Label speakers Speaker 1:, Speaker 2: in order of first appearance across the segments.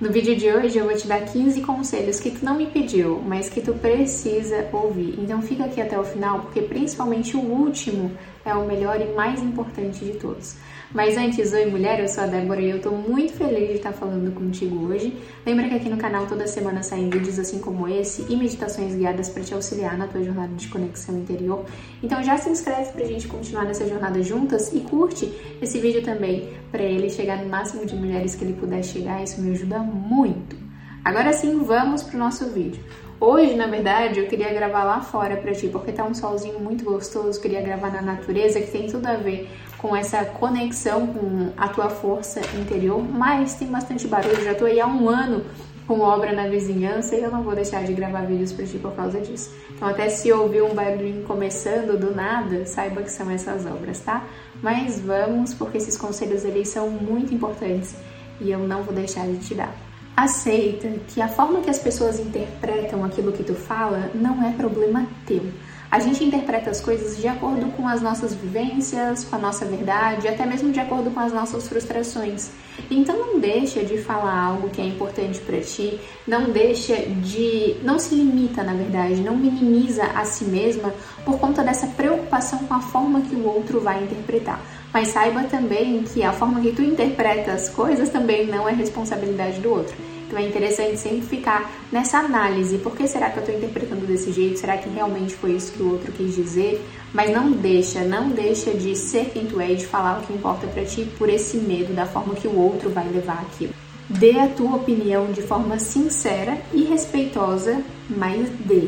Speaker 1: No vídeo de hoje eu vou te dar 15 conselhos que tu não me pediu, mas que tu precisa ouvir. Então fica aqui até o final, porque principalmente o último é o melhor e mais importante de todos. Mas antes, oi mulher, eu sou a Débora e eu tô muito feliz de estar falando contigo hoje. Lembra que aqui no canal toda semana saem vídeos assim como esse e meditações guiadas para te auxiliar na tua jornada de conexão interior. Então já se inscreve pra gente continuar nessa jornada juntas e curte esse vídeo também para ele chegar no máximo de mulheres que ele puder chegar, isso me ajuda muito. Agora sim, vamos pro nosso vídeo. Hoje, na verdade, eu queria gravar lá fora pra ti, porque tá um solzinho muito gostoso, queria gravar na natureza, que tem tudo a ver com essa conexão com a tua força interior, mas tem bastante barulho, já tô aí há um ano com obra na vizinhança e eu não vou deixar de gravar vídeos pra ti por causa disso. Então até se ouvir um barulhinho começando do nada, saiba que são essas obras, tá? Mas vamos, porque esses conselhos eles são muito importantes e eu não vou deixar de te dar. Aceita que a forma que as pessoas interpretam aquilo que tu fala não é problema teu. A gente interpreta as coisas de acordo com as nossas vivências, com a nossa verdade, até mesmo de acordo com as nossas frustrações. Então não deixa de falar algo que é importante para ti, não deixa de, não se limita, na verdade, não minimiza a si mesma por conta dessa preocupação com a forma que o outro vai interpretar. Mas saiba também que a forma que tu interpreta as coisas também não é responsabilidade do outro. Então é interessante sempre ficar nessa análise. Por que será que eu estou interpretando desse jeito? Será que realmente foi isso que o outro quis dizer? Mas não deixa, não deixa de ser quem tu é e de falar o que importa para ti por esse medo da forma que o outro vai levar aquilo. Dê a tua opinião de forma sincera e respeitosa, mas dê.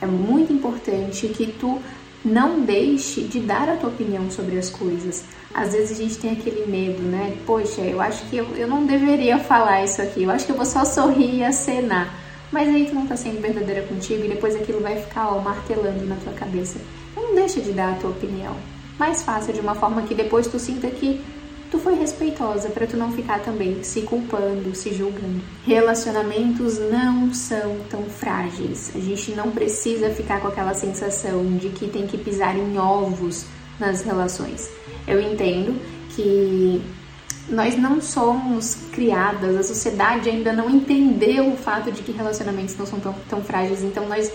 Speaker 1: É muito importante que tu não deixe de dar a tua opinião sobre as coisas. Às vezes a gente tem aquele medo, né? Poxa, eu acho que eu, eu não deveria falar isso aqui, eu acho que eu vou só sorrir e acenar. Mas aí tu não tá sendo verdadeira contigo e depois aquilo vai ficar ó, martelando na tua cabeça. Não deixa de dar a tua opinião. Mas faça de uma forma que depois tu sinta que tu foi respeitosa para tu não ficar também se culpando, se julgando. Relacionamentos não são tão frágeis. A gente não precisa ficar com aquela sensação de que tem que pisar em ovos nas relações. Eu entendo que nós não somos criadas, a sociedade ainda não entendeu o fato de que relacionamentos não são tão, tão frágeis, então nós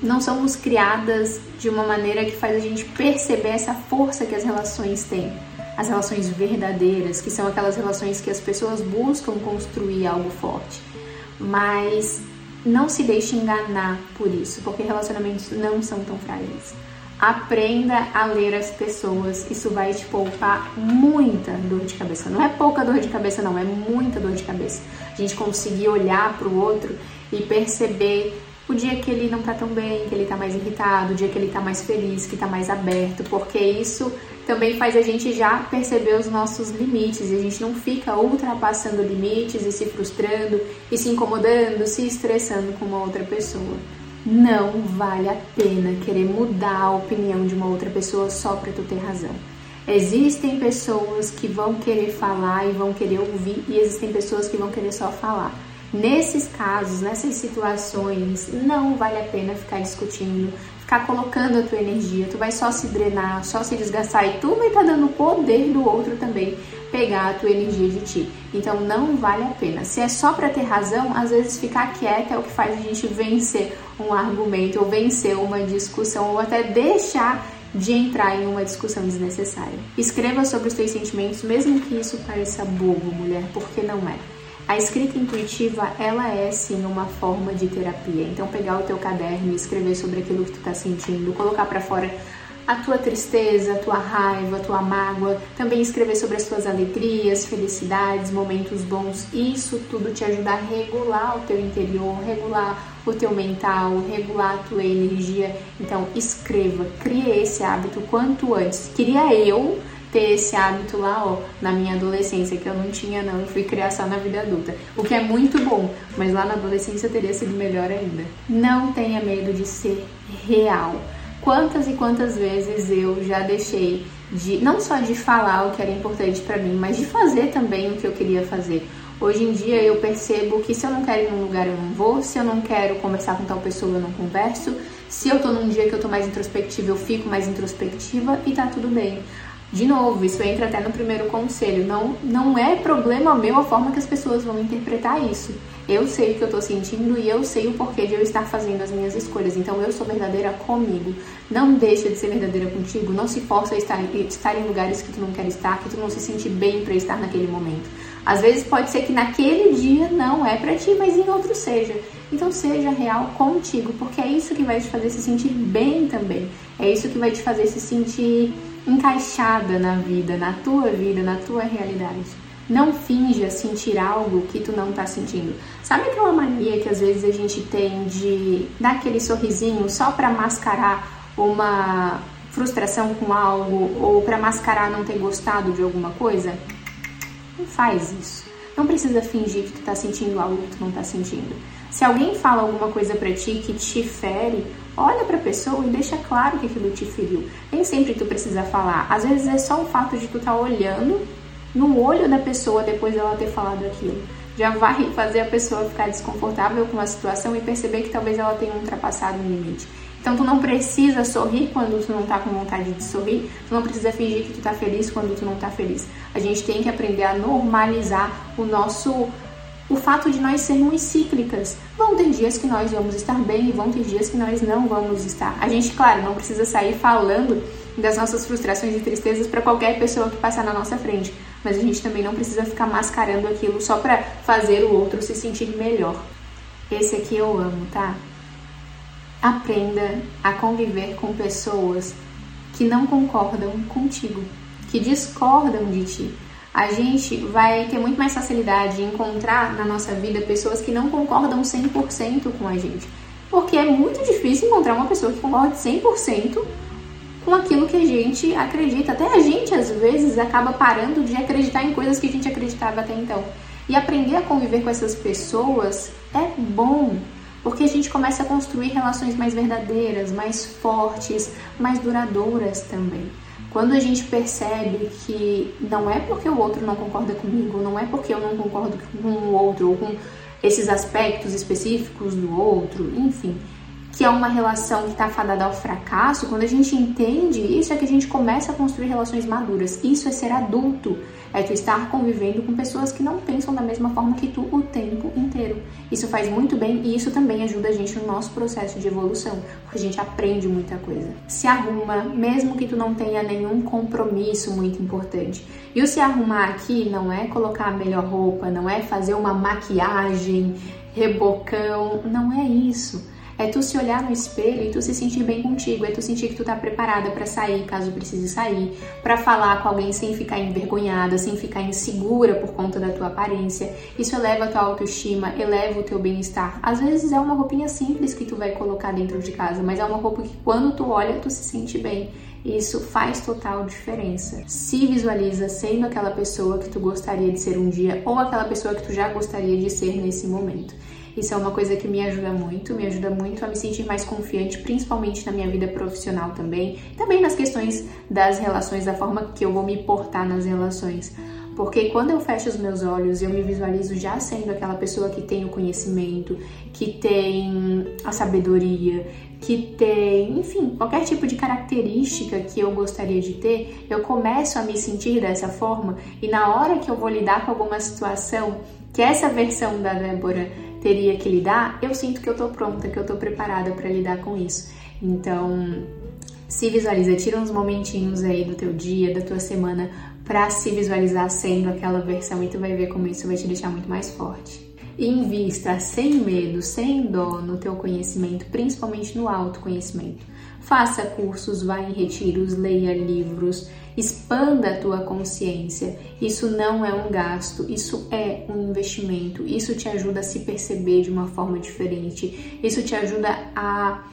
Speaker 1: não somos criadas de uma maneira que faz a gente perceber essa força que as relações têm as relações verdadeiras, que são aquelas relações que as pessoas buscam construir algo forte. Mas não se deixe enganar por isso, porque relacionamentos não são tão frágeis. Aprenda a ler as pessoas, isso vai te poupar muita dor de cabeça. Não é pouca dor de cabeça, não, é muita dor de cabeça. A gente conseguir olhar para o outro e perceber o dia que ele não tá tão bem, que ele tá mais irritado, o dia que ele tá mais feliz, que tá mais aberto, porque isso também faz a gente já perceber os nossos limites e a gente não fica ultrapassando limites e se frustrando e se incomodando, se estressando com uma outra pessoa. Não vale a pena querer mudar a opinião de uma outra pessoa só para tu ter razão. Existem pessoas que vão querer falar e vão querer ouvir e existem pessoas que vão querer só falar. Nesses casos, nessas situações, não vale a pena ficar discutindo, ficar colocando a tua energia, tu vai só se drenar, só se desgastar e tu vai estar tá dando poder do outro também pegar a tua energia de ti. Então não vale a pena. Se é só para ter razão, às vezes ficar quieta é o que faz a gente vencer um argumento ou vencer uma discussão ou até deixar de entrar em uma discussão desnecessária. Escreva sobre os teus sentimentos, mesmo que isso pareça bobo, mulher, porque não é. A escrita intuitiva, ela é sim uma forma de terapia. Então pegar o teu caderno e escrever sobre aquilo que tu tá sentindo, colocar para fora a tua tristeza, a tua raiva, a tua mágoa, também escrever sobre as tuas alegrias, felicidades, momentos bons. Isso tudo te ajuda a regular o teu interior, regular o teu mental, regular a tua energia. Então escreva, crie esse hábito quanto antes. Queria eu ter esse hábito lá, ó, na minha adolescência, que eu não tinha não, eu fui criar só na vida adulta. O que é muito bom, mas lá na adolescência teria sido melhor ainda. Não tenha medo de ser real. Quantas e quantas vezes eu já deixei de não só de falar o que era importante para mim, mas de fazer também o que eu queria fazer. Hoje em dia eu percebo que se eu não quero ir num lugar eu não vou, se eu não quero conversar com tal pessoa eu não converso, se eu tô num dia que eu tô mais introspectiva eu fico mais introspectiva e tá tudo bem. De novo, isso entra até no primeiro conselho. Não, não é problema meu a forma que as pessoas vão interpretar isso. Eu sei o que eu tô sentindo e eu sei o porquê de eu estar fazendo as minhas escolhas. Então eu sou verdadeira comigo. Não deixa de ser verdadeira contigo. Não se força a estar, estar em lugares que tu não quer estar, que tu não se sente bem para estar naquele momento. Às vezes pode ser que naquele dia não é para ti, mas em outro seja. Então seja real contigo, porque é isso que vai te fazer se sentir bem também. É isso que vai te fazer se sentir encaixada na vida, na tua vida, na tua realidade. Não finja sentir algo que tu não tá sentindo. Sabe aquela mania que às vezes a gente tem de dar aquele sorrisinho só para mascarar uma frustração com algo ou para mascarar não ter gostado de alguma coisa? Não faz isso. Não precisa fingir que tu tá sentindo algo que tu não tá sentindo. Se alguém fala alguma coisa para ti que te fere, olha para a pessoa e deixa claro que aquilo te feriu. Nem sempre tu precisa falar. Às vezes é só o fato de tu estar tá olhando no olho da pessoa depois dela ter falado aquilo. Já vai fazer a pessoa ficar desconfortável com a situação e perceber que talvez ela tenha ultrapassado um limite. Então tu não precisa sorrir quando tu não tá com vontade de sorrir, tu não precisa fingir que tu tá feliz quando tu não tá feliz. A gente tem que aprender a normalizar o nosso o fato de nós sermos cíclicas. Vão ter dias que nós vamos estar bem e vão ter dias que nós não vamos estar. A gente, claro, não precisa sair falando das nossas frustrações e tristezas para qualquer pessoa que passar na nossa frente, mas a gente também não precisa ficar mascarando aquilo só para fazer o outro se sentir melhor. Esse aqui eu amo, tá? Aprenda a conviver com pessoas que não concordam contigo, que discordam de ti. A gente vai ter muito mais facilidade em encontrar na nossa vida pessoas que não concordam 100% com a gente. Porque é muito difícil encontrar uma pessoa que concorde 100% com aquilo que a gente acredita. Até a gente, às vezes, acaba parando de acreditar em coisas que a gente acreditava até então. E aprender a conviver com essas pessoas é bom, porque a gente começa a construir relações mais verdadeiras, mais fortes, mais duradouras também. Quando a gente percebe que não é porque o outro não concorda comigo, não é porque eu não concordo com o outro ou com esses aspectos específicos do outro, enfim, que é uma relação que está fadada ao fracasso, quando a gente entende isso, é que a gente começa a construir relações maduras. Isso é ser adulto, é tu estar convivendo com pessoas que não pensam da mesma forma que tu o tempo inteiro. Isso faz muito bem e isso também ajuda a gente no nosso processo de evolução, porque a gente aprende muita coisa. Se arruma, mesmo que tu não tenha nenhum compromisso muito importante. E o se arrumar aqui não é colocar a melhor roupa, não é fazer uma maquiagem, rebocão, não é isso é tu se olhar no espelho e tu se sentir bem contigo, é tu sentir que tu tá preparada para sair, caso precise sair, para falar com alguém sem ficar envergonhada, sem ficar insegura por conta da tua aparência. Isso eleva a tua autoestima, eleva o teu bem-estar. Às vezes é uma roupinha simples que tu vai colocar dentro de casa, mas é uma roupa que quando tu olha, tu se sente bem. Isso faz total diferença. Se visualiza sendo aquela pessoa que tu gostaria de ser um dia ou aquela pessoa que tu já gostaria de ser nesse momento. Isso é uma coisa que me ajuda muito, me ajuda muito a me sentir mais confiante, principalmente na minha vida profissional também, também nas questões das relações, da forma que eu vou me portar nas relações. Porque quando eu fecho os meus olhos, eu me visualizo já sendo aquela pessoa que tem o conhecimento, que tem a sabedoria, que tem, enfim, qualquer tipo de característica que eu gostaria de ter, eu começo a me sentir dessa forma e na hora que eu vou lidar com alguma situação que essa versão da Débora teria que lidar, eu sinto que eu tô pronta, que eu tô preparada para lidar com isso. Então, se visualiza, tira uns momentinhos aí do teu dia, da tua semana para se visualizar sendo aquela versão e tu vai ver como isso vai te deixar muito mais forte. Invista sem medo, sem dó no teu conhecimento, principalmente no autoconhecimento. Faça cursos, vá em retiros, leia livros, expanda a tua consciência. Isso não é um gasto, isso é um investimento. Isso te ajuda a se perceber de uma forma diferente. Isso te ajuda a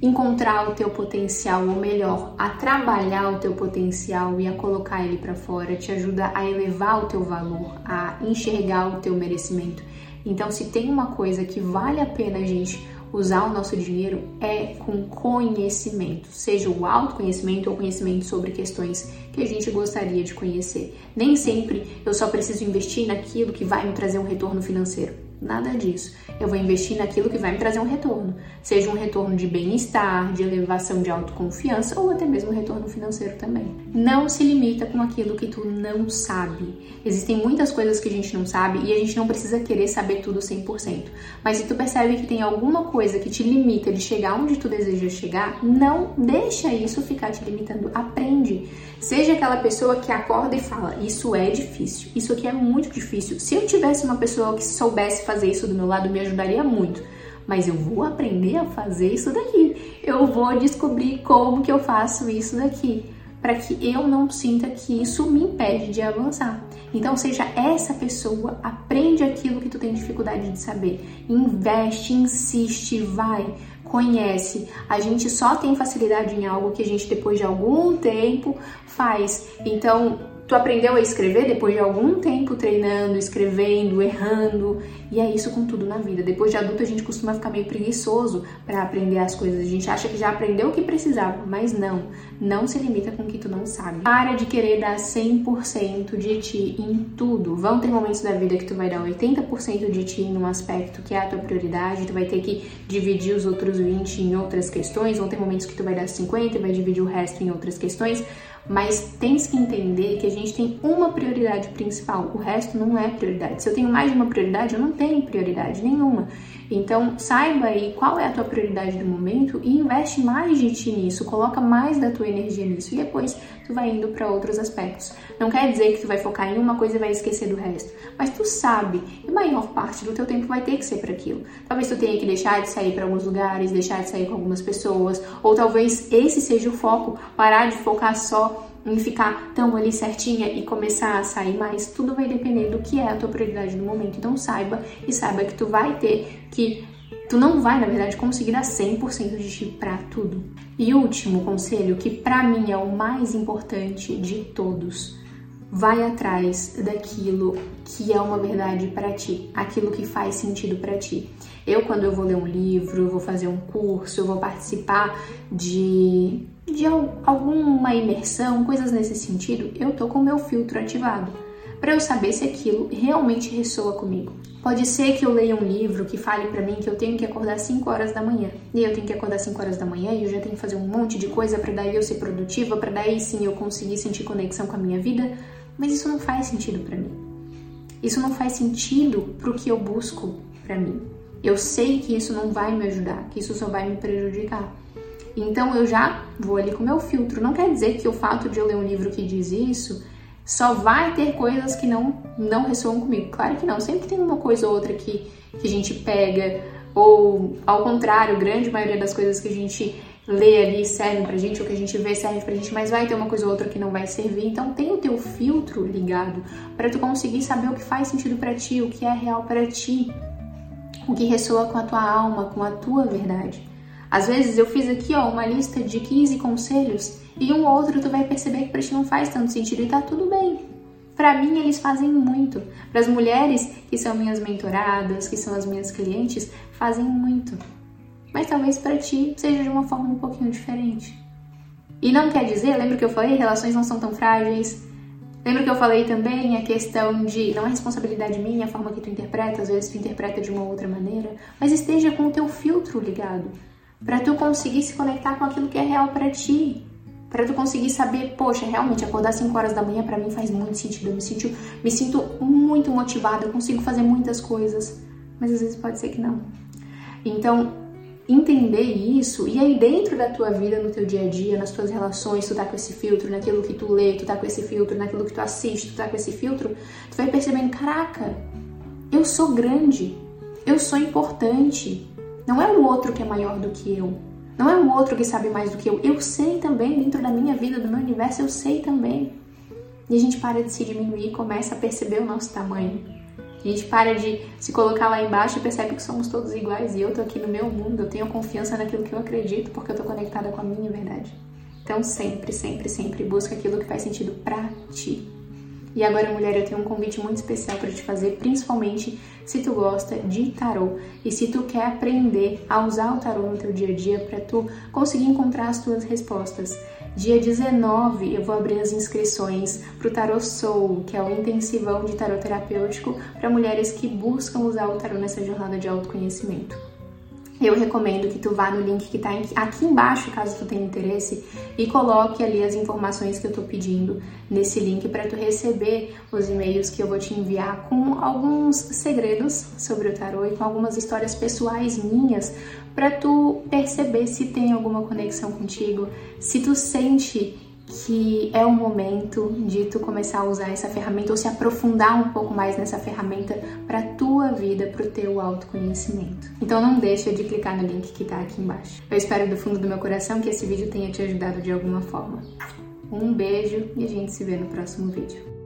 Speaker 1: encontrar o teu potencial, ou melhor, a trabalhar o teu potencial e a colocar ele para fora, te ajuda a elevar o teu valor, a enxergar o teu merecimento. Então, se tem uma coisa que vale a pena gente usar o nosso dinheiro é com conhecimento, seja o autoconhecimento ou conhecimento sobre questões que a gente gostaria de conhecer. Nem sempre eu só preciso investir naquilo que vai me trazer um retorno financeiro. Nada disso. Eu vou investir naquilo que vai me trazer um retorno, seja um retorno de bem-estar, de elevação de autoconfiança ou até mesmo um retorno financeiro também. Não se limita com aquilo que tu não sabe. Existem muitas coisas que a gente não sabe e a gente não precisa querer saber tudo 100%. Mas se tu percebe que tem alguma coisa que te limita de chegar onde tu deseja chegar, não deixa isso ficar te limitando. Aprende. Seja aquela pessoa que acorda e fala: Isso é difícil, isso aqui é muito difícil. Se eu tivesse uma pessoa que soubesse fazer isso do meu lado, me ajudaria muito. Mas eu vou aprender a fazer isso daqui. Eu vou descobrir como que eu faço isso daqui para que eu não sinta que isso me impede de avançar. Então, seja essa pessoa, aprende aquilo que tu tem dificuldade de saber, investe, insiste, vai, conhece. A gente só tem facilidade em algo que a gente depois de algum tempo faz. Então, Tu aprendeu a escrever depois de algum tempo treinando, escrevendo, errando, e é isso com tudo na vida. Depois de adulto a gente costuma ficar meio preguiçoso para aprender as coisas. A gente acha que já aprendeu o que precisava, mas não. Não se limita com o que tu não sabe. Para de querer dar 100% de ti em tudo. Vão ter momentos da vida que tu vai dar 80% de ti em um aspecto que é a tua prioridade, tu vai ter que dividir os outros 20 em outras questões. Vão ter momentos que tu vai dar 50 e vai dividir o resto em outras questões mas tens que entender que a gente tem uma prioridade principal, o resto não é prioridade. Se eu tenho mais de uma prioridade, eu não tenho prioridade nenhuma. Então, saiba aí qual é a tua prioridade do momento e investe mais de ti nisso, coloca mais da tua energia nisso e depois tu vai indo para outros aspectos. Não quer dizer que tu vai focar em uma coisa e vai esquecer do resto, mas tu sabe, e a maior parte do teu tempo vai ter que ser para aquilo. Talvez tu tenha que deixar de sair para alguns lugares, deixar de sair com algumas pessoas, ou talvez esse seja o foco, parar de focar só em ficar tão ali certinha e começar a sair mais, tudo vai depender do que é a tua prioridade no momento. Então saiba e saiba que tu vai ter que tu não vai, na verdade, conseguir dar 100% de ti para tudo. E último conselho, que para mim é o mais importante de todos, vai atrás daquilo que é uma verdade para ti, aquilo que faz sentido para ti. Eu quando eu vou ler um livro, eu vou fazer um curso, eu vou participar de de alguma imersão, coisas nesse sentido, eu tô com o meu filtro ativado para eu saber se aquilo realmente ressoa comigo. Pode ser que eu leia um livro que fale para mim que eu tenho que acordar 5 horas da manhã. E eu tenho que acordar 5 horas da manhã e eu já tenho que fazer um monte de coisa para daí eu ser produtiva, para daí sim eu conseguir sentir conexão com a minha vida, mas isso não faz sentido para mim. Isso não faz sentido pro que eu busco para mim. Eu sei que isso não vai me ajudar, que isso só vai me prejudicar. Então eu já vou ali com o meu filtro. Não quer dizer que o fato de eu ler um livro que diz isso só vai ter coisas que não, não ressoam comigo. Claro que não. Sempre tem uma coisa ou outra que, que a gente pega, ou ao contrário, grande maioria das coisas que a gente lê ali servem pra gente, ou que a gente vê serve pra gente, mas vai ter uma coisa ou outra que não vai servir. Então tem o teu filtro ligado para tu conseguir saber o que faz sentido para ti, o que é real para ti, o que ressoa com a tua alma, com a tua verdade. Às vezes eu fiz aqui ó, uma lista de 15 conselhos e um ou outro tu vai perceber que para ti não faz tanto sentido e tá tudo bem. Para mim eles fazem muito. Para as mulheres que são minhas mentoradas, que são as minhas clientes, fazem muito. Mas talvez para ti seja de uma forma um pouquinho diferente. E não quer dizer, lembra que eu falei, relações não são tão frágeis. Lembra que eu falei também a questão de não é responsabilidade minha a forma que tu interpreta, às vezes tu interpreta de uma outra maneira, mas esteja com o teu filtro ligado para tu conseguir se conectar com aquilo que é real para ti. Para tu conseguir saber, poxa, realmente acordar 5 horas da manhã para mim faz muito sentido. Eu me sinto, me sinto muito motivada, eu consigo fazer muitas coisas, mas às vezes pode ser que não. Então, entender isso e aí dentro da tua vida, no teu dia a dia, nas tuas relações, tu tá com esse filtro, naquilo que tu lê, tu tá com esse filtro, naquilo que tu assiste, tu tá com esse filtro, tu vai percebendo, caraca, eu sou grande, eu sou importante, não é o outro que é maior do que eu. Não é o outro que sabe mais do que eu. Eu sei também, dentro da minha vida, do meu universo, eu sei também. E a gente para de se diminuir e começa a perceber o nosso tamanho. A gente para de se colocar lá embaixo e percebe que somos todos iguais e eu tô aqui no meu mundo, eu tenho confiança naquilo que eu acredito porque eu tô conectada com a minha verdade. Então sempre, sempre, sempre busca aquilo que faz sentido pra ti. E agora, mulher, eu tenho um convite muito especial para te fazer, principalmente se tu gosta de tarô e se tu quer aprender a usar o tarô no teu dia a dia para tu conseguir encontrar as tuas respostas. Dia 19 eu vou abrir as inscrições para o Tarot Soul, que é o intensivão de tarot terapêutico para mulheres que buscam usar o tarot nessa jornada de autoconhecimento. Eu recomendo que tu vá no link que está aqui embaixo, caso tu tenha interesse, e coloque ali as informações que eu estou pedindo nesse link para tu receber os e-mails que eu vou te enviar com alguns segredos sobre o tarô e com algumas histórias pessoais minhas para tu perceber se tem alguma conexão contigo, se tu sente que é o momento de tu começar a usar essa ferramenta ou se aprofundar um pouco mais nessa ferramenta para tua vida, para o teu autoconhecimento. Então não deixa de clicar no link que está aqui embaixo. Eu espero do fundo do meu coração que esse vídeo tenha te ajudado de alguma forma. Um beijo e a gente se vê no próximo vídeo.